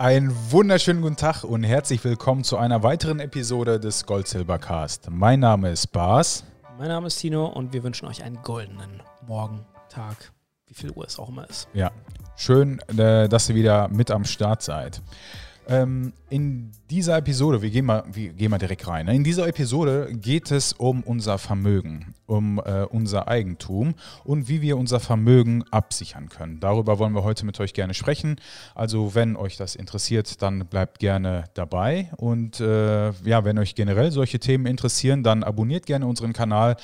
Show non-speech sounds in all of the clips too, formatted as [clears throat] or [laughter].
Einen wunderschönen guten Tag und herzlich willkommen zu einer weiteren Episode des Gold Silber Cast. Mein Name ist Bas. Mein Name ist Tino und wir wünschen euch einen goldenen Morgen, Tag, wie viel Uhr es auch immer ist. Ja, schön, äh, dass ihr wieder mit am Start seid. Ähm, in dieser Episode, wir gehen, mal, wir gehen mal direkt rein. Ne? In dieser Episode geht es um unser Vermögen, um äh, unser Eigentum und wie wir unser Vermögen absichern können. Darüber wollen wir heute mit euch gerne sprechen. Also, wenn euch das interessiert, dann bleibt gerne dabei. Und äh, ja, wenn euch generell solche Themen interessieren, dann abonniert gerne unseren Kanal.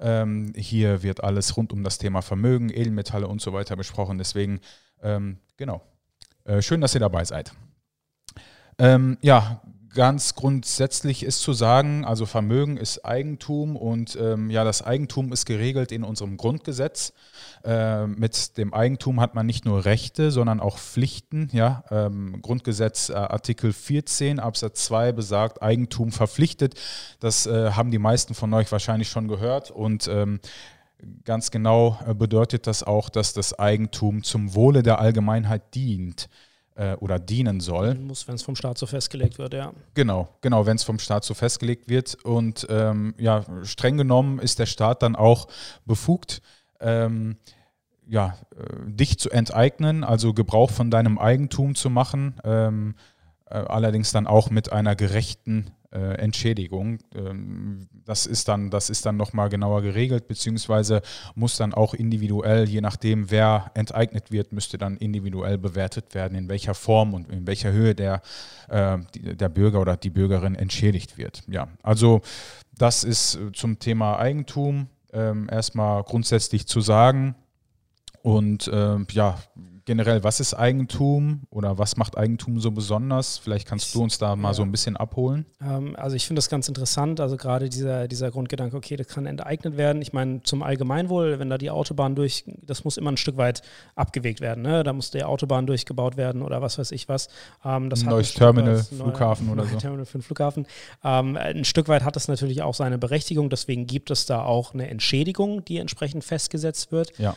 Ähm, hier wird alles rund um das Thema Vermögen, Edelmetalle und so weiter besprochen. Deswegen, ähm, genau. Äh, schön, dass ihr dabei seid. Ähm, ja, ganz grundsätzlich ist zu sagen, also Vermögen ist Eigentum und ähm, ja, das Eigentum ist geregelt in unserem Grundgesetz. Äh, mit dem Eigentum hat man nicht nur Rechte, sondern auch Pflichten. Ja? Ähm, Grundgesetz äh, Artikel 14 Absatz 2 besagt, Eigentum verpflichtet. Das äh, haben die meisten von euch wahrscheinlich schon gehört und ähm, Ganz genau äh, bedeutet das auch, dass das Eigentum zum Wohle der Allgemeinheit dient äh, oder dienen soll. Muss, wenn es vom Staat so festgelegt wird, ja. Genau, genau, wenn es vom Staat so festgelegt wird. Und ähm, ja, streng genommen ist der Staat dann auch befugt, ähm, ja, äh, dich zu enteignen, also Gebrauch von deinem Eigentum zu machen, ähm, äh, allerdings dann auch mit einer gerechten äh, Entschädigung. Ähm, das ist dann, dann nochmal genauer geregelt, beziehungsweise muss dann auch individuell, je nachdem, wer enteignet wird, müsste dann individuell bewertet werden, in welcher Form und in welcher Höhe der, äh, der Bürger oder die Bürgerin entschädigt wird. Ja, also das ist zum Thema Eigentum ähm, erstmal grundsätzlich zu sagen. Und äh, ja, generell, was ist Eigentum oder was macht Eigentum so besonders? Vielleicht kannst du uns da mal ja. so ein bisschen abholen. Ähm, also ich finde das ganz interessant, also gerade dieser, dieser Grundgedanke, okay, das kann enteignet werden. Ich meine, zum Allgemeinwohl, wenn da die Autobahn durch, das muss immer ein Stück weit abgewegt werden. Ne? Da muss die Autobahn durchgebaut werden oder was weiß ich was. Ähm, das ein neues Terminal, weit, Flughafen neue, oder [laughs] so. Terminal für den Flughafen. Ähm, ein Stück weit hat das natürlich auch seine Berechtigung, deswegen gibt es da auch eine Entschädigung, die entsprechend festgesetzt wird. Ja.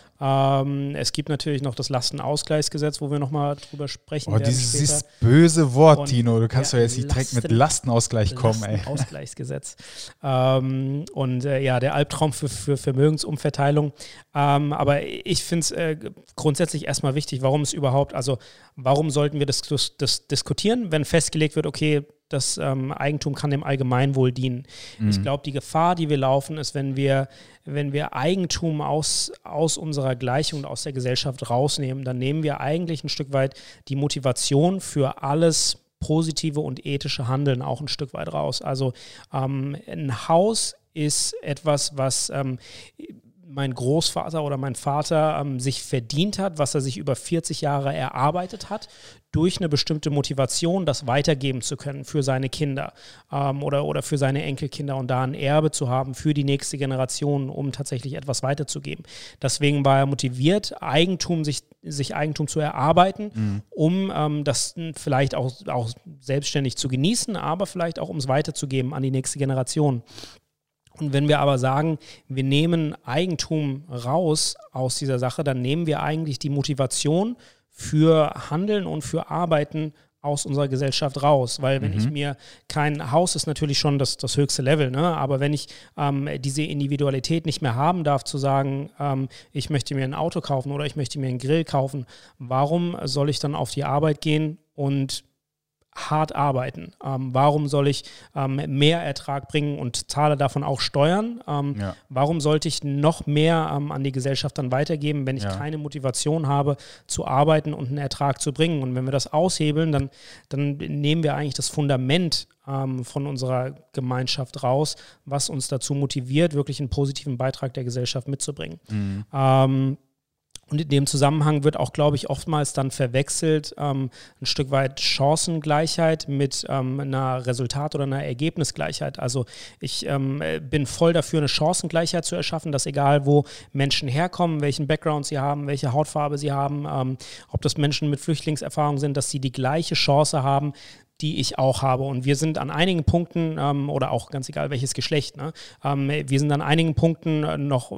Es gibt natürlich noch das Lastenaus Ausgleichsgesetz, wo wir nochmal drüber sprechen oh. Dieses, dieses böse Wort, und Tino. Du kannst ja, doch jetzt nicht direkt mit Lastenausgleich kommen, ey. Ausgleichsgesetz. ähm, und äh, ja, der Albtraum für, für Vermögensumverteilung. Ähm, aber ich finde es äh, grundsätzlich erstmal wichtig, warum es überhaupt, also warum sollten wir das, das, das diskutieren, wenn festgelegt wird, okay, das ähm, Eigentum kann dem Allgemeinwohl dienen. Mhm. Ich glaube, die Gefahr, die wir laufen, ist, wenn wir, wenn wir Eigentum aus, aus unserer Gleichung und aus der Gesellschaft rausnehmen, dann nehmen wir eigentlich ein Stück weit die Motivation für alles positive und ethische Handeln auch ein Stück weit raus. Also ähm, ein Haus ist etwas, was ähm, mein Großvater oder mein Vater ähm, sich verdient hat, was er sich über 40 Jahre erarbeitet hat, durch eine bestimmte Motivation, das weitergeben zu können für seine Kinder ähm, oder, oder für seine Enkelkinder und da ein Erbe zu haben für die nächste Generation, um tatsächlich etwas weiterzugeben. Deswegen war er motiviert, Eigentum, sich, sich Eigentum zu erarbeiten, mhm. um ähm, das vielleicht auch, auch selbstständig zu genießen, aber vielleicht auch um es weiterzugeben an die nächste Generation. Und wenn wir aber sagen, wir nehmen Eigentum raus aus dieser Sache, dann nehmen wir eigentlich die Motivation für Handeln und für Arbeiten aus unserer Gesellschaft raus. Weil wenn mhm. ich mir kein Haus ist natürlich schon das, das höchste Level, ne? aber wenn ich ähm, diese Individualität nicht mehr haben darf, zu sagen, ähm, ich möchte mir ein Auto kaufen oder ich möchte mir einen Grill kaufen, warum soll ich dann auf die Arbeit gehen und hart arbeiten. Ähm, warum soll ich ähm, mehr Ertrag bringen und zahle davon auch Steuern? Ähm, ja. Warum sollte ich noch mehr ähm, an die Gesellschaft dann weitergeben, wenn ich ja. keine Motivation habe, zu arbeiten und einen Ertrag zu bringen? Und wenn wir das aushebeln, dann, dann nehmen wir eigentlich das Fundament ähm, von unserer Gemeinschaft raus, was uns dazu motiviert, wirklich einen positiven Beitrag der Gesellschaft mitzubringen. Mhm. Und in dem Zusammenhang wird auch, glaube ich, oftmals dann verwechselt ähm, ein Stück weit Chancengleichheit mit ähm, einer Resultat- oder einer Ergebnisgleichheit. Also ich ähm, bin voll dafür, eine Chancengleichheit zu erschaffen, dass egal wo Menschen herkommen, welchen Background sie haben, welche Hautfarbe sie haben, ähm, ob das Menschen mit Flüchtlingserfahrung sind, dass sie die gleiche Chance haben, die ich auch habe. Und wir sind an einigen Punkten, ähm, oder auch ganz egal welches Geschlecht, ne, ähm, wir sind an einigen Punkten noch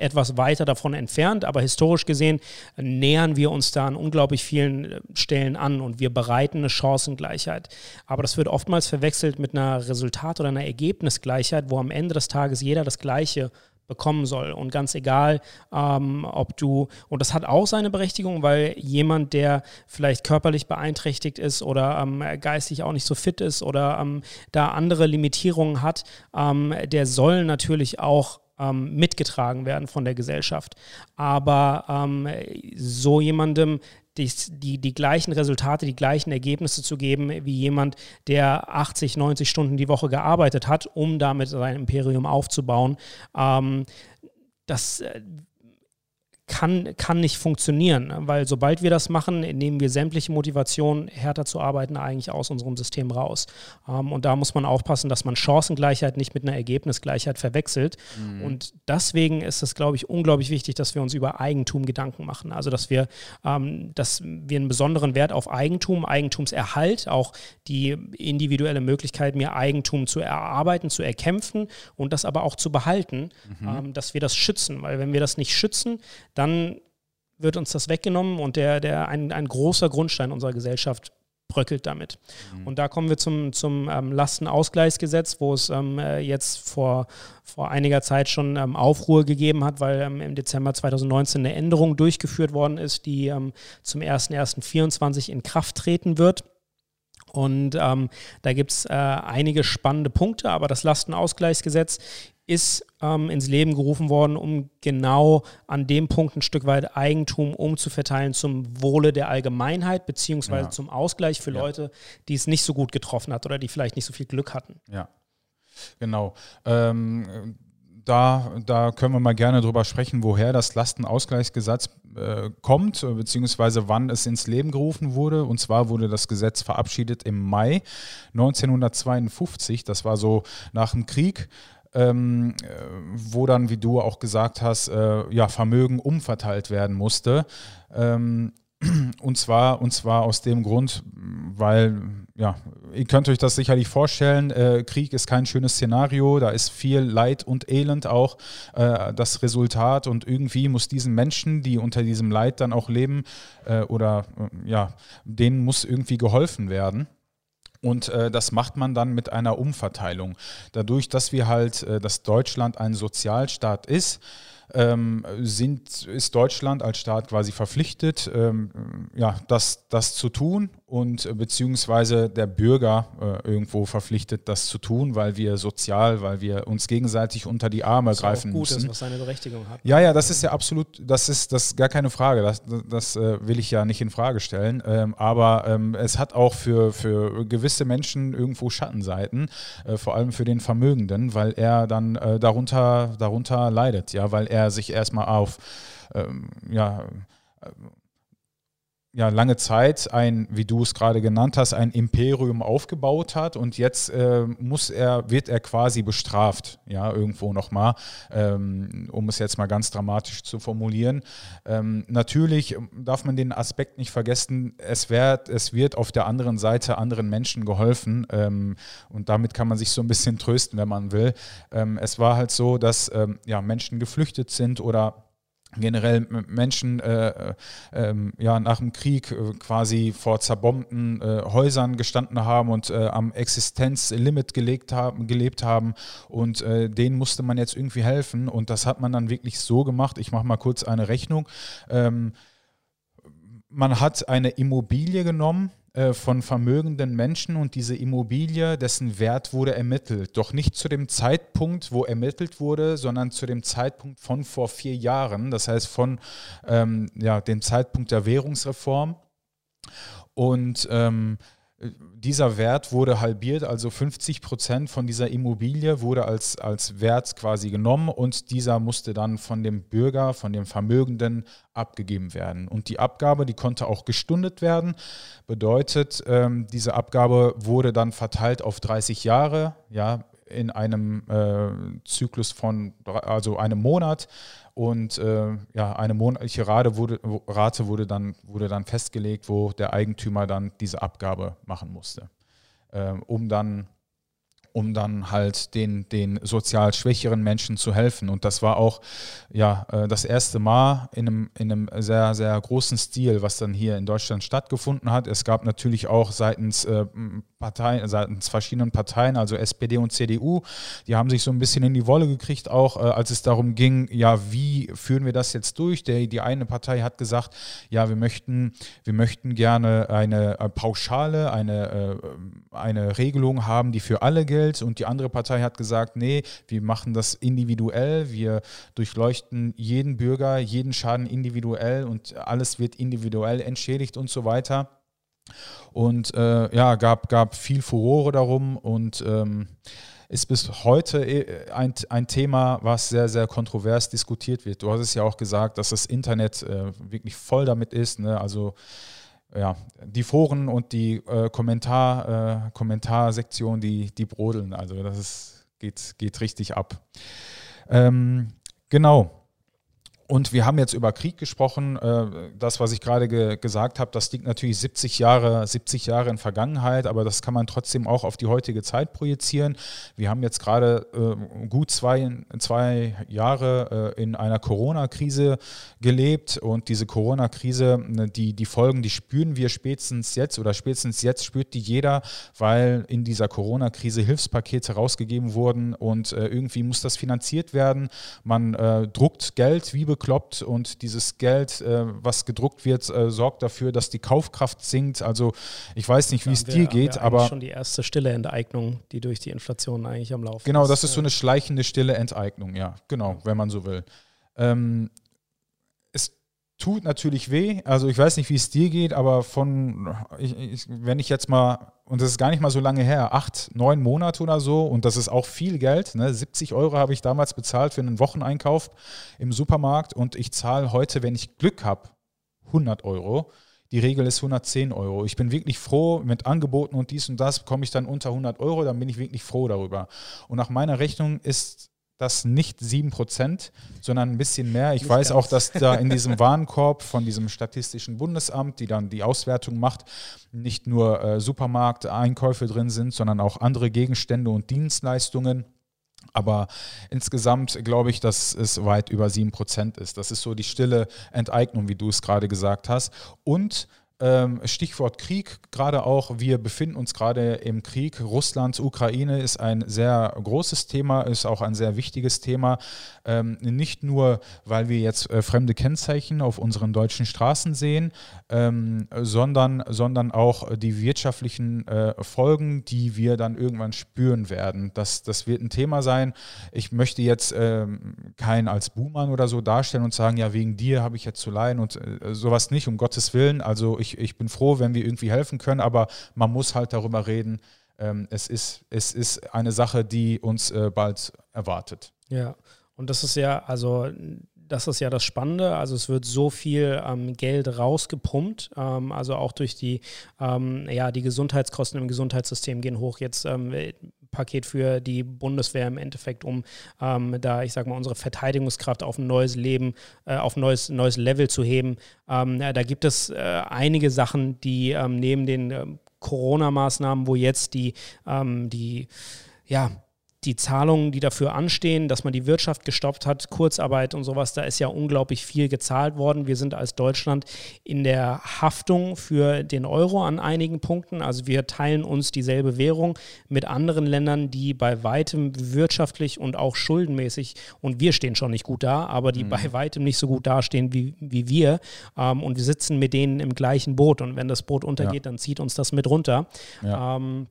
etwas weiter davon entfernt, aber historisch gesehen nähern wir uns da an unglaublich vielen äh, Stellen an und wir bereiten eine Chancengleichheit. Aber das wird oftmals verwechselt mit einer Resultat- oder einer Ergebnisgleichheit, wo am Ende des Tages jeder das Gleiche bekommen soll. Und ganz egal, ähm, ob du, und das hat auch seine Berechtigung, weil jemand, der vielleicht körperlich beeinträchtigt ist oder ähm, geistig auch nicht so fit ist oder ähm, da andere Limitierungen hat, ähm, der soll natürlich auch ähm, mitgetragen werden von der Gesellschaft. Aber ähm, so jemandem die, die, gleichen Resultate, die gleichen Ergebnisse zu geben wie jemand, der 80, 90 Stunden die Woche gearbeitet hat, um damit sein Imperium aufzubauen. Ähm, das äh, kann, kann nicht funktionieren, weil sobald wir das machen, nehmen wir sämtliche Motivation, härter zu arbeiten, eigentlich aus unserem System raus. Ähm, und da muss man aufpassen, dass man Chancengleichheit nicht mit einer Ergebnisgleichheit verwechselt. Mhm. Und deswegen ist es, glaube ich, unglaublich wichtig, dass wir uns über Eigentum Gedanken machen. Also, dass wir, ähm, dass wir einen besonderen Wert auf Eigentum, Eigentumserhalt, auch die individuelle Möglichkeit, mir Eigentum zu erarbeiten, zu erkämpfen und das aber auch zu behalten, mhm. ähm, dass wir das schützen. Weil wenn wir das nicht schützen, dann wird uns das weggenommen und der, der ein, ein großer Grundstein unserer Gesellschaft bröckelt damit. Mhm. Und da kommen wir zum, zum ähm, Lastenausgleichsgesetz, wo es ähm, äh, jetzt vor, vor einiger Zeit schon ähm, Aufruhr gegeben hat, weil ähm, im Dezember 2019 eine Änderung durchgeführt worden ist, die ähm, zum 01.01.24 in Kraft treten wird. Und ähm, da gibt es äh, einige spannende Punkte, aber das Lastenausgleichsgesetz ist ähm, ins Leben gerufen worden, um genau an dem Punkt ein Stück weit Eigentum umzuverteilen zum Wohle der Allgemeinheit, beziehungsweise ja. zum Ausgleich für ja. Leute, die es nicht so gut getroffen hat oder die vielleicht nicht so viel Glück hatten. Ja, genau. Ähm, da, da können wir mal gerne drüber sprechen, woher das Lastenausgleichsgesetz äh, kommt, beziehungsweise wann es ins Leben gerufen wurde. Und zwar wurde das Gesetz verabschiedet im Mai 1952. Das war so nach dem Krieg ähm, äh, wo dann, wie du auch gesagt hast, äh, ja, Vermögen umverteilt werden musste. Ähm, [clears throat] und zwar, und zwar aus dem Grund, weil, ja, ihr könnt euch das sicherlich vorstellen, äh, Krieg ist kein schönes Szenario, da ist viel Leid und Elend auch äh, das Resultat und irgendwie muss diesen Menschen, die unter diesem Leid dann auch leben, äh, oder ja, denen muss irgendwie geholfen werden. Und äh, das macht man dann mit einer Umverteilung. Dadurch, dass wir halt, äh, dass Deutschland ein Sozialstaat ist, ähm, sind, ist Deutschland als Staat quasi verpflichtet, ähm, ja, das, das zu tun und äh, beziehungsweise der Bürger äh, irgendwo verpflichtet, das zu tun, weil wir sozial, weil wir uns gegenseitig unter die Arme das greifen gut müssen. Ist, was seine Berechtigung hat. Ja, ja, das ist ja absolut, das ist das ist gar keine Frage. Das, das äh, will ich ja nicht in Frage stellen. Ähm, aber ähm, es hat auch für, für gewisse Menschen irgendwo Schattenseiten, äh, vor allem für den Vermögenden, weil er dann äh, darunter, darunter leidet, ja, weil er sich erstmal auf ähm, ja, ja lange Zeit ein, wie du es gerade genannt hast, ein Imperium aufgebaut hat und jetzt äh, muss er, wird er quasi bestraft, ja, irgendwo nochmal, ähm, um es jetzt mal ganz dramatisch zu formulieren. Ähm, natürlich darf man den Aspekt nicht vergessen, es wird, es wird auf der anderen Seite anderen Menschen geholfen ähm, und damit kann man sich so ein bisschen trösten, wenn man will. Ähm, es war halt so, dass ähm, ja, Menschen geflüchtet sind oder generell Menschen äh, äh, ähm, ja, nach dem Krieg äh, quasi vor zerbombten äh, Häusern gestanden haben und äh, am Existenzlimit gelegt haben, gelebt haben und äh, denen musste man jetzt irgendwie helfen und das hat man dann wirklich so gemacht. Ich mache mal kurz eine Rechnung. Ähm, man hat eine Immobilie genommen, äh, von vermögenden Menschen und diese Immobilie, dessen Wert wurde ermittelt. Doch nicht zu dem Zeitpunkt, wo ermittelt wurde, sondern zu dem Zeitpunkt von vor vier Jahren, das heißt von ähm, ja, dem Zeitpunkt der Währungsreform. Und ähm, dieser Wert wurde halbiert, also 50 Prozent von dieser Immobilie wurde als, als Wert quasi genommen und dieser musste dann von dem Bürger, von dem Vermögenden abgegeben werden. Und die Abgabe, die konnte auch gestundet werden, bedeutet, ähm, diese Abgabe wurde dann verteilt auf 30 Jahre, ja, in einem äh, Zyklus von also einem Monat. Und äh, ja, eine monatliche Rate wurde, Rate wurde, dann, wurde dann festgelegt, wo der Eigentümer dann diese Abgabe machen musste, äh, um dann um dann halt den, den sozial schwächeren Menschen zu helfen. Und das war auch ja, äh, das erste Mal in einem, in einem sehr, sehr großen Stil, was dann hier in Deutschland stattgefunden hat. Es gab natürlich auch seitens äh, Parteien, seitens verschiedenen Parteien, also SPD und CDU, die haben sich so ein bisschen in die Wolle gekriegt, auch äh, als es darum ging, ja, wie führen wir das jetzt durch? Der, die eine Partei hat gesagt, ja, wir möchten, wir möchten gerne eine Pauschale, eine, eine Regelung haben, die für alle gilt gilt und die andere Partei hat gesagt, nee, wir machen das individuell, wir durchleuchten jeden Bürger, jeden Schaden individuell und alles wird individuell entschädigt und so weiter. Und äh, ja, gab, gab viel Furore darum und ähm, ist bis heute äh, ein, ein Thema, was sehr, sehr kontrovers diskutiert wird. Du hast es ja auch gesagt, dass das Internet äh, wirklich voll damit ist. Ne? Also ja, die Foren und die äh, Kommentar, äh, Kommentarsektion, die, die brodeln. Also das ist, geht, geht richtig ab. Ähm, genau. Und wir haben jetzt über Krieg gesprochen. Äh, das, was ich gerade ge gesagt habe, das liegt natürlich 70 Jahre, 70 Jahre in Vergangenheit, aber das kann man trotzdem auch auf die heutige Zeit projizieren. Wir haben jetzt gerade äh, gut zwei, zwei Jahre äh, in einer Corona-Krise gelebt und diese Corona-Krise, ne, die, die Folgen, die spüren wir spätestens jetzt oder spätestens jetzt spürt die jeder, weil in dieser Corona-Krise Hilfspakete rausgegeben wurden und irgendwie muss das finanziert werden. Man druckt Geld wie bekommt bekloppt und dieses Geld, äh, was gedruckt wird, äh, sorgt dafür, dass die Kaufkraft sinkt. Also ich weiß nicht, wie es dir geht, wir aber schon die erste stille Enteignung, die durch die Inflation eigentlich am Laufen genau, ist. Genau, das ist so eine schleichende stille Enteignung, ja, genau, wenn man so will. Ähm, tut natürlich weh. Also ich weiß nicht, wie es dir geht, aber von, ich, ich, wenn ich jetzt mal, und das ist gar nicht mal so lange her, acht, neun Monate oder so, und das ist auch viel Geld. Ne? 70 Euro habe ich damals bezahlt für einen Wocheneinkauf im Supermarkt und ich zahle heute, wenn ich Glück habe, 100 Euro. Die Regel ist 110 Euro. Ich bin wirklich froh mit Angeboten und dies und das komme ich dann unter 100 Euro, dann bin ich wirklich froh darüber. Und nach meiner Rechnung ist das nicht 7%, sondern ein bisschen mehr. Ich nicht weiß ganz. auch, dass da in diesem [laughs] Warenkorb von diesem Statistischen Bundesamt, die dann die Auswertung macht, nicht nur äh, Supermarkteinkäufe drin sind, sondern auch andere Gegenstände und Dienstleistungen. Aber insgesamt glaube ich, dass es weit über 7% ist. Das ist so die stille Enteignung, wie du es gerade gesagt hast. Und Stichwort Krieg, gerade auch, wir befinden uns gerade im Krieg. Russland, Ukraine ist ein sehr großes Thema, ist auch ein sehr wichtiges Thema. Ähm, nicht nur, weil wir jetzt äh, fremde Kennzeichen auf unseren deutschen Straßen sehen, ähm, sondern, sondern auch die wirtschaftlichen äh, Folgen, die wir dann irgendwann spüren werden. Das, das wird ein Thema sein. Ich möchte jetzt keinen als Buhmann oder so darstellen und sagen, ja, wegen dir habe ich jetzt zu leiden und äh, sowas nicht, um Gottes Willen. Also ich ich, ich bin froh, wenn wir irgendwie helfen können, aber man muss halt darüber reden. Ähm, es, ist, es ist eine Sache, die uns äh, bald erwartet. Ja, und das ist ja, also das ist ja das Spannende. Also es wird so viel ähm, Geld rausgepumpt. Ähm, also auch durch die, ähm, ja, die Gesundheitskosten im Gesundheitssystem gehen hoch. Jetzt ähm, Paket für die Bundeswehr im Endeffekt, um ähm, da, ich sag mal, unsere Verteidigungskraft auf ein neues Leben, äh, auf ein neues, neues Level zu heben. Ähm, da gibt es äh, einige Sachen, die ähm, neben den äh, Corona-Maßnahmen, wo jetzt die, ähm, die ja, die Zahlungen, die dafür anstehen, dass man die Wirtschaft gestoppt hat, Kurzarbeit und sowas, da ist ja unglaublich viel gezahlt worden. Wir sind als Deutschland in der Haftung für den Euro an einigen Punkten. Also wir teilen uns dieselbe Währung mit anderen Ländern, die bei weitem wirtschaftlich und auch schuldenmäßig, und wir stehen schon nicht gut da, aber die mhm. bei weitem nicht so gut dastehen wie, wie wir. Ähm, und wir sitzen mit denen im gleichen Boot. Und wenn das Boot untergeht, ja. dann zieht uns das mit runter. Ja. Ähm,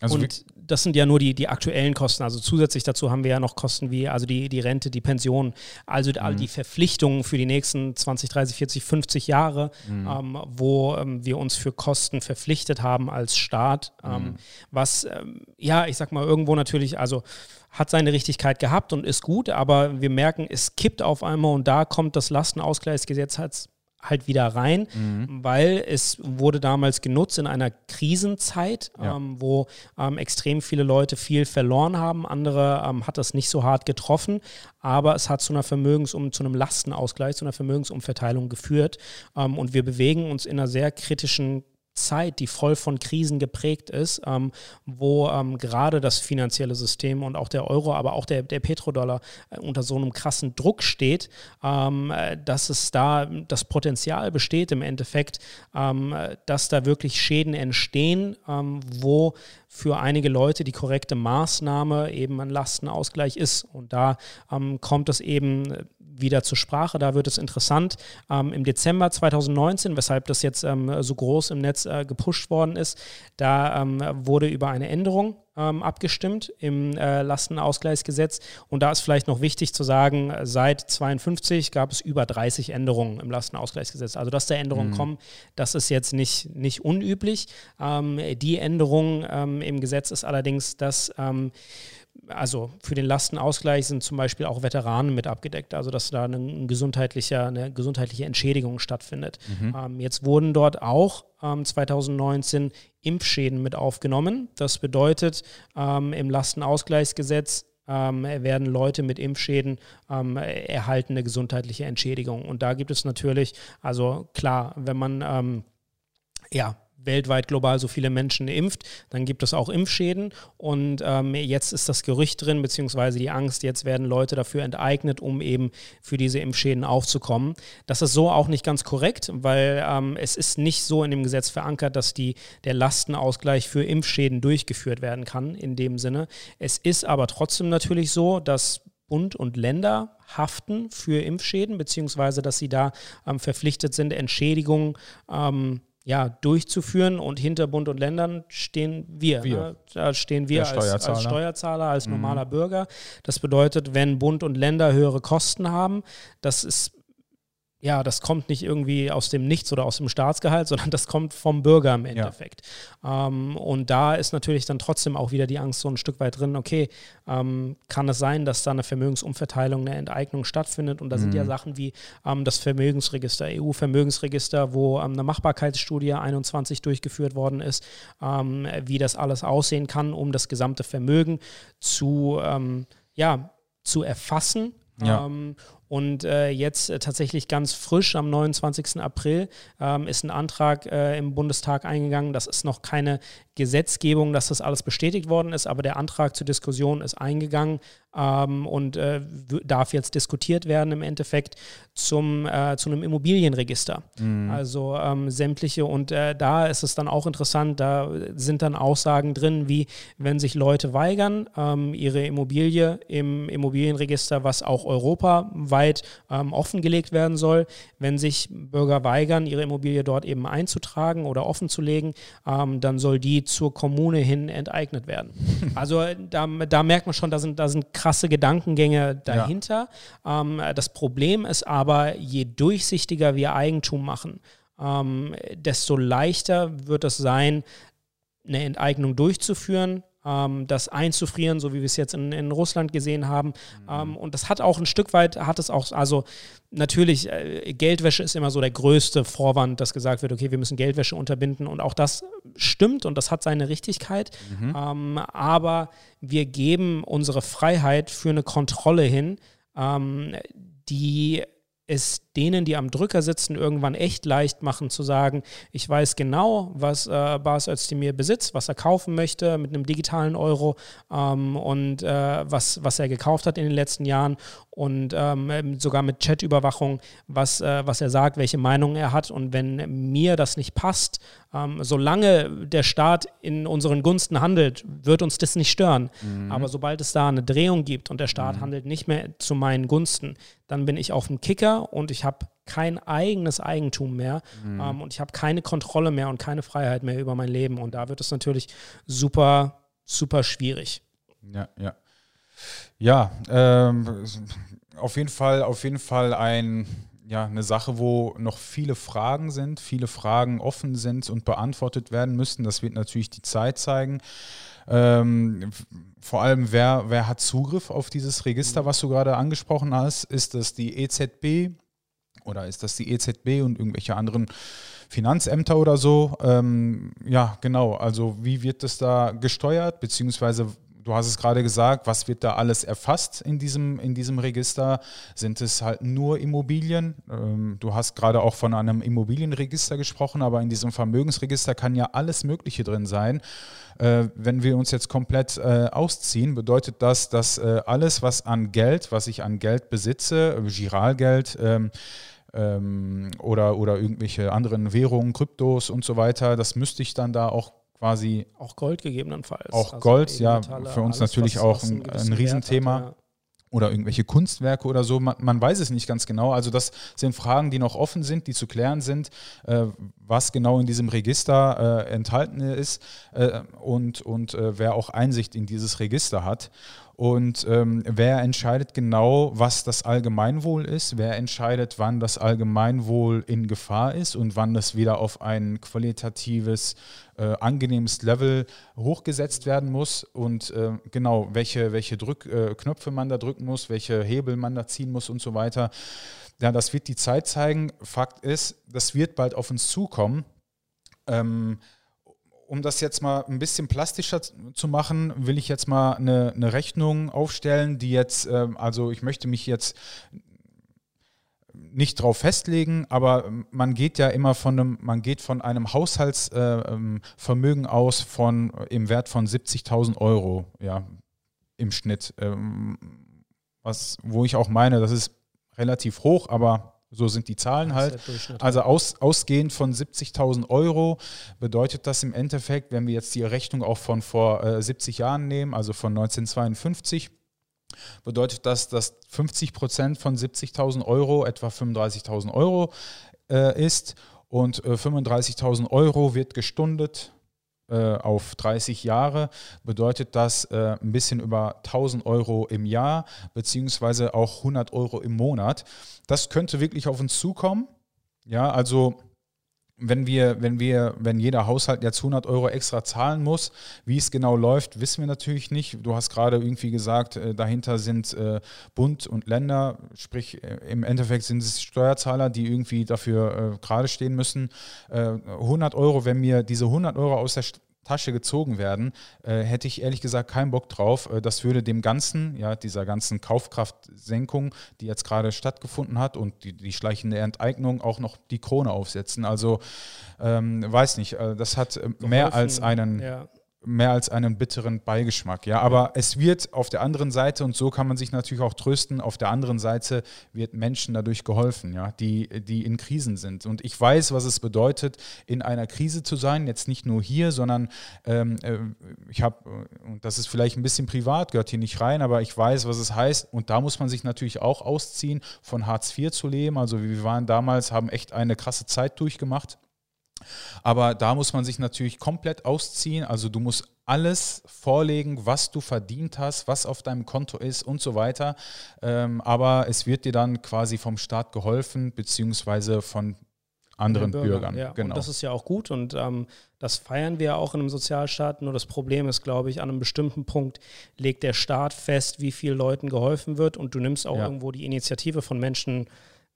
also und das sind ja nur die, die aktuellen Kosten. Also zusätzlich dazu haben wir ja noch Kosten wie also die, die Rente, die Pension, also all mhm. die Verpflichtungen für die nächsten 20, 30, 40, 50 Jahre, mhm. ähm, wo ähm, wir uns für Kosten verpflichtet haben als Staat. Ähm, mhm. Was, ähm, ja, ich sag mal, irgendwo natürlich, also hat seine Richtigkeit gehabt und ist gut, aber wir merken, es kippt auf einmal und da kommt das Lastenausgleichsgesetz als halt wieder rein, mhm. weil es wurde damals genutzt in einer Krisenzeit, ja. ähm, wo ähm, extrem viele Leute viel verloren haben. Andere ähm, hat das nicht so hart getroffen, aber es hat zu einer Vermögensum, zu einem Lastenausgleich, zu einer Vermögensumverteilung geführt. Ähm, und wir bewegen uns in einer sehr kritischen Zeit, die voll von Krisen geprägt ist, ähm, wo ähm, gerade das finanzielle System und auch der Euro, aber auch der, der Petrodollar äh, unter so einem krassen Druck steht, ähm, äh, dass es da das Potenzial besteht im Endeffekt, ähm, dass da wirklich Schäden entstehen, ähm, wo für einige Leute die korrekte Maßnahme eben ein Lastenausgleich ist. Und da ähm, kommt es eben wieder zur Sprache. Da wird es interessant. Ähm, Im Dezember 2019, weshalb das jetzt ähm, so groß im Netz äh, gepusht worden ist, da ähm, wurde über eine Änderung ähm, abgestimmt im äh, Lastenausgleichsgesetz. Und da ist vielleicht noch wichtig zu sagen, seit 52 gab es über 30 Änderungen im Lastenausgleichsgesetz. Also dass da Änderungen mhm. kommen, das ist jetzt nicht, nicht unüblich. Ähm, die Änderung ähm, im Gesetz ist allerdings, dass also für den Lastenausgleich sind zum Beispiel auch Veteranen mit abgedeckt, also dass da eine gesundheitliche, eine gesundheitliche Entschädigung stattfindet. Mhm. Ähm, jetzt wurden dort auch ähm, 2019 Impfschäden mit aufgenommen. Das bedeutet, ähm, im Lastenausgleichsgesetz ähm, werden Leute mit Impfschäden ähm, erhalten eine gesundheitliche Entschädigung. Und da gibt es natürlich, also klar, wenn man ähm, ja, weltweit global so viele Menschen impft, dann gibt es auch Impfschäden. Und ähm, jetzt ist das Gerücht drin, beziehungsweise die Angst, jetzt werden Leute dafür enteignet, um eben für diese Impfschäden aufzukommen. Das ist so auch nicht ganz korrekt, weil ähm, es ist nicht so in dem Gesetz verankert, dass die, der Lastenausgleich für Impfschäden durchgeführt werden kann in dem Sinne. Es ist aber trotzdem natürlich so, dass Bund und Länder haften für Impfschäden, beziehungsweise dass sie da ähm, verpflichtet sind, Entschädigungen ähm, ja, durchzuführen. Und hinter Bund und Ländern stehen wir. wir. Ne? Da stehen wir als Steuerzahler. als Steuerzahler, als normaler mhm. Bürger. Das bedeutet, wenn Bund und Länder höhere Kosten haben, das ist ja, das kommt nicht irgendwie aus dem Nichts oder aus dem Staatsgehalt, [laughs] sondern das kommt vom Bürger im Endeffekt. Ja. Ähm, und da ist natürlich dann trotzdem auch wieder die Angst so ein Stück weit drin, okay, ähm, kann es sein, dass da eine Vermögensumverteilung, eine Enteignung stattfindet? Und da mhm. sind ja mhm. Sachen wie ähm, das Vermögensregister, EU-Vermögensregister, wo ähm, eine Machbarkeitsstudie 21 durchgeführt worden ist, ähm, wie das alles aussehen kann, um das gesamte Vermögen zu, ähm, ja, zu erfassen. Ja. Ähm, und äh, jetzt äh, tatsächlich ganz frisch am 29. April ähm, ist ein Antrag äh, im Bundestag eingegangen. Das ist noch keine Gesetzgebung, dass das alles bestätigt worden ist, aber der Antrag zur Diskussion ist eingegangen ähm, und äh, darf jetzt diskutiert werden im Endeffekt zum, äh, zu einem Immobilienregister. Mhm. Also ähm, sämtliche und äh, da ist es dann auch interessant, da sind dann Aussagen drin, wie wenn sich Leute weigern, ähm, ihre Immobilie im Immobilienregister, was auch europaweit ähm, offengelegt werden soll, wenn sich Bürger weigern, ihre Immobilie dort eben einzutragen oder offenzulegen, ähm, dann soll die zur Kommune hin enteignet werden. [laughs] Also da, da merkt man schon, da sind, da sind krasse Gedankengänge dahinter. Ja. Ähm, das Problem ist aber, je durchsichtiger wir Eigentum machen, ähm, desto leichter wird es sein, eine Enteignung durchzuführen, ähm, das einzufrieren, so wie wir es jetzt in, in Russland gesehen haben. Mhm. Ähm, und das hat auch ein Stück weit, hat es auch, also natürlich, äh, Geldwäsche ist immer so der größte Vorwand, dass gesagt wird, okay, wir müssen Geldwäsche unterbinden. Und auch das stimmt und das hat seine Richtigkeit. Mhm. Ähm, aber wir geben unsere Freiheit für eine Kontrolle hin, ähm, die es denen, die am Drücker sitzen, irgendwann echt leicht machen zu sagen, ich weiß genau, was äh, Bas Özdemir besitzt, was er kaufen möchte mit einem digitalen Euro ähm, und äh, was, was er gekauft hat in den letzten Jahren und ähm, sogar mit Chatüberwachung, was, äh, was er sagt, welche Meinung er hat. Und wenn mir das nicht passt, ähm, solange der Staat in unseren Gunsten handelt, wird uns das nicht stören. Mhm. Aber sobald es da eine Drehung gibt und der Staat mhm. handelt nicht mehr zu meinen Gunsten, dann bin ich auf dem Kicker und ich habe kein eigenes Eigentum mehr mhm. ähm, und ich habe keine Kontrolle mehr und keine Freiheit mehr über mein Leben. Und da wird es natürlich super, super schwierig. Ja, ja. Ja, ähm, auf jeden Fall, auf jeden Fall ein, ja, eine Sache, wo noch viele Fragen sind, viele Fragen offen sind und beantwortet werden müssen. Das wird natürlich die Zeit zeigen. Ähm, vor allem, wer, wer hat Zugriff auf dieses Register, was du gerade angesprochen hast? Ist das die EZB oder ist das die EZB und irgendwelche anderen Finanzämter oder so? Ähm, ja, genau. Also wie wird das da gesteuert? Beziehungsweise du hast es gerade gesagt, was wird da alles erfasst in diesem, in diesem Register? Sind es halt nur Immobilien? Ähm, du hast gerade auch von einem Immobilienregister gesprochen, aber in diesem Vermögensregister kann ja alles Mögliche drin sein. Äh, wenn wir uns jetzt komplett äh, ausziehen, bedeutet das, dass äh, alles, was an Geld, was ich an Geld besitze, Giralgeld, ähm, ähm, oder, oder irgendwelche anderen Währungen, Kryptos und so weiter, das müsste ich dann da auch quasi. Auch Gold gegebenenfalls. Auch also Gold, ja, für uns alles, natürlich auch ein, ein Riesenthema. Hat, ja oder irgendwelche Kunstwerke oder so. Man, man, weiß es nicht ganz genau. Also das sind Fragen, die noch offen sind, die zu klären sind, äh, was genau in diesem Register äh, enthalten ist äh, und, und äh, wer auch Einsicht in dieses Register hat. Und ähm, wer entscheidet genau, was das Allgemeinwohl ist? Wer entscheidet, wann das Allgemeinwohl in Gefahr ist und wann das wieder auf ein qualitatives, äh, angenehmes Level hochgesetzt werden muss? Und äh, genau, welche, welche Drück, äh, Knöpfe man da drücken muss, welche Hebel man da ziehen muss und so weiter. Ja, das wird die Zeit zeigen. Fakt ist, das wird bald auf uns zukommen. Ähm, um das jetzt mal ein bisschen plastischer zu machen, will ich jetzt mal eine, eine Rechnung aufstellen, die jetzt, äh, also ich möchte mich jetzt nicht drauf festlegen, aber man geht ja immer von einem, man geht von einem Haushaltsvermögen äh, aus von im Wert von 70.000 Euro, ja, im Schnitt. Ähm, was, wo ich auch meine, das ist relativ hoch, aber so sind die Zahlen halt. Also aus, ausgehend von 70.000 Euro bedeutet das im Endeffekt, wenn wir jetzt die Rechnung auch von vor äh, 70 Jahren nehmen, also von 1952, bedeutet das, dass 50 Prozent von 70.000 Euro etwa 35.000 Euro äh, ist und äh, 35.000 Euro wird gestundet äh, auf 30 Jahre bedeutet das äh, ein bisschen über 1000 Euro im Jahr, beziehungsweise auch 100 Euro im Monat. Das könnte wirklich auf uns zukommen. Ja, also wenn wir, wenn wir, wenn jeder Haushalt jetzt 100 Euro extra zahlen muss, wie es genau läuft, wissen wir natürlich nicht. Du hast gerade irgendwie gesagt, äh, dahinter sind äh, Bund und Länder, sprich äh, im Endeffekt sind es Steuerzahler, die irgendwie dafür äh, gerade stehen müssen. 100 äh, Euro, wenn mir diese 100 Euro aus der Tasche gezogen werden, äh, hätte ich ehrlich gesagt keinen Bock drauf. Äh, das würde dem Ganzen, ja, dieser ganzen Kaufkraftsenkung, die jetzt gerade stattgefunden hat und die, die schleichende Enteignung auch noch die Krone aufsetzen. Also ähm, weiß nicht, äh, das hat äh, mehr als einen. Ja mehr als einen bitteren Beigeschmack. Ja, aber es wird auf der anderen Seite, und so kann man sich natürlich auch trösten, auf der anderen Seite wird Menschen dadurch geholfen, ja, die, die in Krisen sind. Und ich weiß, was es bedeutet, in einer Krise zu sein, jetzt nicht nur hier, sondern ähm, äh, ich habe, und das ist vielleicht ein bisschen privat, gehört hier nicht rein, aber ich weiß, was es heißt. Und da muss man sich natürlich auch ausziehen, von Hartz IV zu leben. Also wir waren damals, haben echt eine krasse Zeit durchgemacht. Aber da muss man sich natürlich komplett ausziehen. Also du musst alles vorlegen, was du verdient hast, was auf deinem Konto ist und so weiter. Ähm, aber es wird dir dann quasi vom Staat geholfen, beziehungsweise von anderen Bürgern. Bürgern. Ja, genau. Und das ist ja auch gut und ähm, das feiern wir auch in einem Sozialstaat. Nur das Problem ist, glaube ich, an einem bestimmten Punkt legt der Staat fest, wie vielen Leuten geholfen wird und du nimmst auch ja. irgendwo die Initiative von Menschen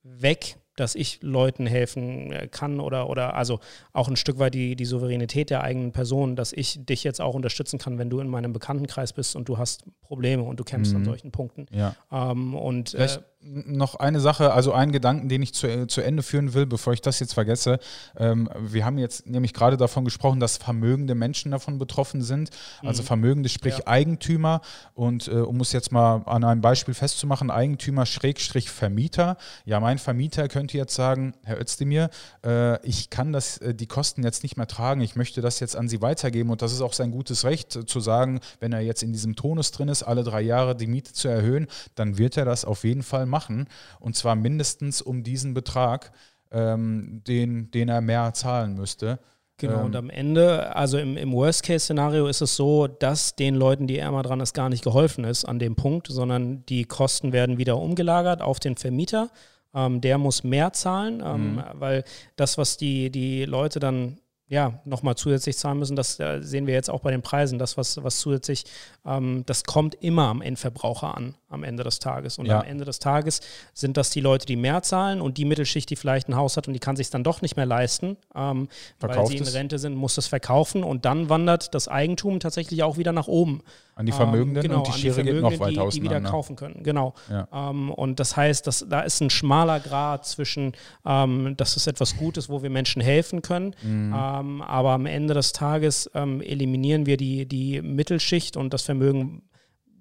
weg, dass ich Leuten helfen äh, kann oder, oder also auch ein Stück weit die, die Souveränität der eigenen Person, dass ich dich jetzt auch unterstützen kann, wenn du in meinem Bekanntenkreis bist und du hast Probleme und du kämpfst mhm. an solchen Punkten. Ja. Ähm, und äh, noch eine Sache, also einen Gedanken, den ich zu, zu Ende führen will, bevor ich das jetzt vergesse. Ähm, wir haben jetzt nämlich gerade davon gesprochen, dass vermögende Menschen davon betroffen sind. Also mhm. Vermögende, sprich ja. Eigentümer. Und äh, um es jetzt mal an einem Beispiel festzumachen, Eigentümer Schrägstrich Vermieter. Ja, mein Vermieter könnte jetzt sagen, Herr Özdemir, äh, ich kann das, äh, die Kosten jetzt nicht mehr tragen. Ich möchte das jetzt an Sie weitergeben. Und das ist auch sein gutes Recht äh, zu sagen, wenn er jetzt in diesem Tonus drin ist, alle drei Jahre die Miete zu erhöhen, dann wird er das auf jeden Fall machen. Und zwar mindestens um diesen Betrag, ähm, den, den er mehr zahlen müsste. Genau, ähm, und am Ende, also im, im Worst-Case-Szenario ist es so, dass den Leuten, die ärmer dran ist, gar nicht geholfen ist an dem Punkt, sondern die Kosten werden wieder umgelagert auf den Vermieter. Ähm, der muss mehr zahlen, ähm, mhm. weil das, was die, die Leute dann ja, nochmal zusätzlich zahlen müssen. Das äh, sehen wir jetzt auch bei den Preisen. Das, was, was zusätzlich, ähm, das kommt immer am Endverbraucher an. Am Ende des Tages. Und Ja. am Ende des Tages sind das die Leute, die mehr zahlen und die Mittelschicht, die vielleicht ein Haus hat und die kann sich dann doch nicht mehr leisten, ähm, weil sie in. Rente sind, muss das verkaufen und dann wandert das Eigentum tatsächlich auch wieder nach oben. An die Vermögenden Ähm, genau, und die Schere geht noch weiter die, die wieder kaufen können. Genau. Ja. Ähm, und das heißt, dass, da ist ein schmaler Grad zwischen, ähm, dass es etwas Gutes, wo wir Menschen helfen können, Mhm. ähm, aber am Ende des Tages ähm, eliminieren wir die, die Mittelschicht und das Vermögen.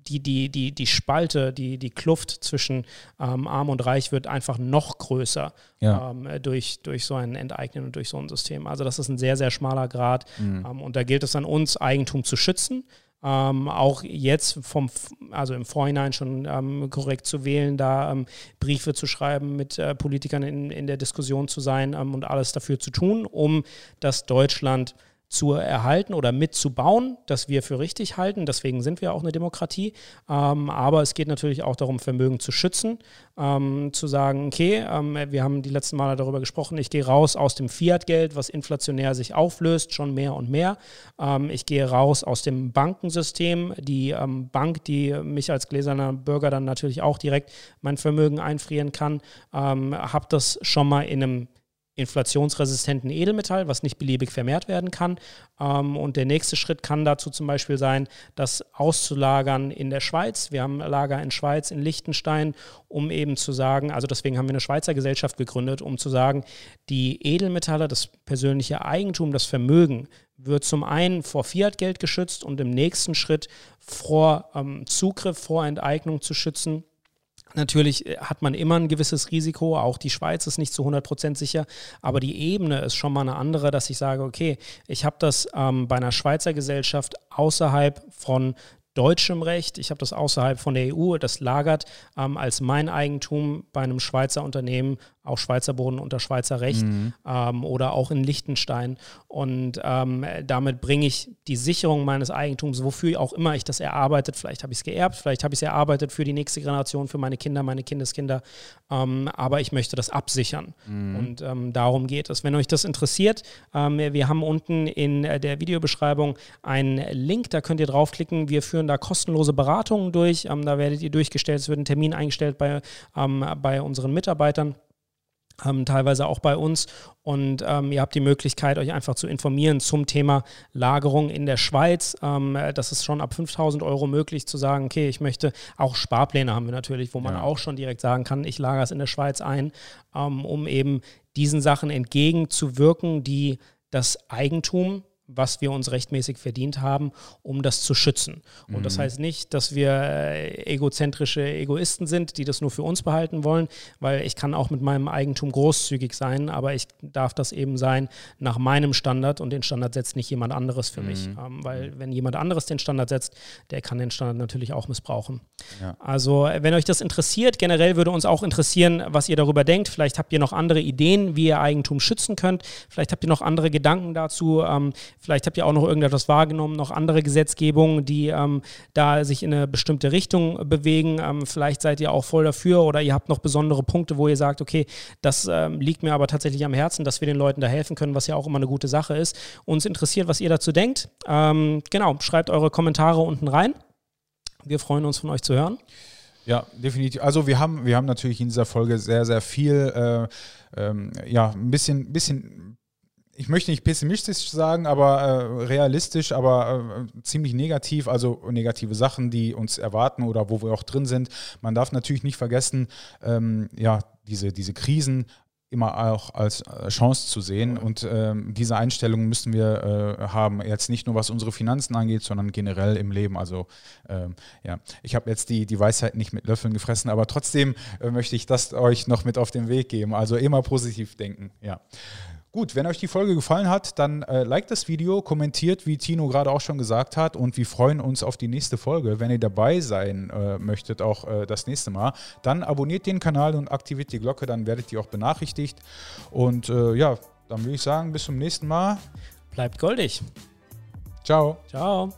Die, die, die, die Spalte, die, die Kluft zwischen ähm, Arm und Reich wird einfach noch größer Ja. ähm, durch, durch so ein Enteignen und durch so ein System. Also das ist ein sehr, sehr schmaler Grad. Ähm, und da gilt es an uns, Eigentum zu schützen. Ähm, auch jetzt vom, also im Vorhinein schon ähm, korrekt zu wählen, da ähm, Briefe zu schreiben, mit äh, Politikern in, in der Diskussion zu sein ähm, und alles dafür zu tun, um das Deutschland zu erhalten oder mitzubauen, das wir für richtig halten. Deswegen sind wir auch eine Demokratie. Ähm, aber es geht natürlich auch darum, Vermögen zu schützen, ähm, zu sagen, okay, ähm, wir haben die letzten Male darüber gesprochen, ich gehe raus aus dem Fiat-Geld, was inflationär sich auflöst, schon mehr und mehr. Ähm, ich gehe raus aus dem Bankensystem, die ähm, Bank, die mich als gläserner Bürger dann natürlich auch direkt mein Vermögen einfrieren kann, ähm, habe das schon mal in einem inflationsresistenten Edelmetall, was nicht beliebig vermehrt werden kann. Ähm, und der nächste Schritt kann dazu zum Beispiel sein, das auszulagern in der Schweiz. Wir haben Lager in Schweiz, in Liechtenstein, um eben zu sagen, also deswegen haben wir eine Schweizer Gesellschaft gegründet, um zu sagen, die Edelmetalle, das persönliche Eigentum, das Vermögen wird zum einen vor Fiat-Geld geschützt und im nächsten Schritt vor ähm, Zugriff, vor Enteignung zu schützen. Natürlich äh, hat man immer ein gewisses Risiko, auch die Schweiz ist nicht zu 100% sicher, aber die Ebene ist schon mal eine andere, dass ich sage, okay, ich habe das ähm, bei einer Schweizer Gesellschaft außerhalb von deutschem Recht, ich habe das außerhalb von der EU, das lagert ähm, als mein Eigentum bei einem Schweizer Unternehmen auf Schweizer Boden unter Schweizer Recht ähm, oder auch in Liechtenstein. Und ähm, damit bringe ich die Sicherung meines Eigentums, wofür auch immer ich das erarbeitet, vielleicht habe ich es geerbt, vielleicht habe ich es erarbeitet für die nächste Generation, für meine Kinder, meine Kindeskinder, ähm, aber ich möchte das absichern. Und ähm, darum geht es. Wenn euch das interessiert, ähm, wir haben unten in äh, der Videobeschreibung einen Link, da könnt ihr draufklicken. Wir führen da kostenlose Beratungen durch. Ähm, da werdet ihr durchgestellt, es wird ein Termin eingestellt bei, bei unseren Mitarbeitern ähm, teilweise auch bei uns. Und ähm, ihr habt die Möglichkeit, euch einfach zu informieren zum Thema Lagerung in der Schweiz. Ähm, äh, das ist schon ab 5000 Euro möglich zu sagen, okay, ich möchte, auch Sparpläne haben wir natürlich, wo man Ja. auch schon direkt sagen kann, ich lagere es in der Schweiz ein, ähm, um eben diesen Sachen entgegenzuwirken, die das Eigentum was wir uns rechtmäßig verdient haben, um das zu schützen. Und das heißt nicht, dass wir äh, egozentrische Egoisten sind, die das nur für uns behalten wollen, weil ich kann auch mit meinem Eigentum großzügig sein, aber ich darf das eben sein nach meinem Standard und den Standard setzt nicht jemand anderes für mich. Ähm, weil wenn jemand anderes den Standard setzt, der kann den Standard natürlich auch missbrauchen. Ja. Also, äh, wenn euch das interessiert, generell würde uns auch interessieren, was ihr darüber denkt. Vielleicht habt ihr noch andere Ideen, wie ihr Eigentum schützen könnt. Vielleicht habt ihr noch andere Gedanken dazu. Ähm, vielleicht habt ihr auch noch irgendetwas wahrgenommen, noch andere Gesetzgebungen, die ähm, da sich in eine bestimmte Richtung bewegen. Ähm, vielleicht seid ihr auch voll dafür oder ihr habt noch besondere Punkte, wo ihr sagt, okay, das ähm, liegt mir aber tatsächlich am Herzen, dass wir den Leuten da helfen können, was ja auch immer eine gute Sache ist. Uns interessiert, was ihr dazu denkt. Ähm, genau, schreibt eure Kommentare unten rein. Wir freuen uns von euch zu hören. Ja, definitiv. Also wir haben, wir haben natürlich in dieser Folge sehr, sehr viel, äh, ähm, ja, ein bisschen, bisschen, ich möchte nicht pessimistisch sagen, aber äh, realistisch, aber äh, ziemlich negativ, also negative Sachen, die uns erwarten oder wo wir auch drin sind. Man darf natürlich nicht vergessen, ähm, ja, diese, diese Krisen immer auch als äh, Chance zu sehen. Und ähm, diese Einstellung müssen wir äh, haben, jetzt nicht nur was unsere Finanzen angeht, sondern generell im Leben. Also ähm, ja, ich habe jetzt die, die Weisheit nicht mit Löffeln gefressen, aber trotzdem äh, möchte ich das euch noch mit auf den Weg geben. Also immer positiv denken, ja. Gut, wenn euch die Folge gefallen hat, dann äh, liked das Video, kommentiert, wie Tino gerade auch schon gesagt hat, und wir freuen uns auf die nächste Folge. Wenn ihr dabei sein äh, möchtet, auch äh, das nächste Mal, dann abonniert den Kanal und aktiviert die Glocke, dann werdet ihr auch benachrichtigt. Und äh, ja, dann würde ich sagen, bis zum nächsten Mal. Bleibt goldig. Ciao. Ciao.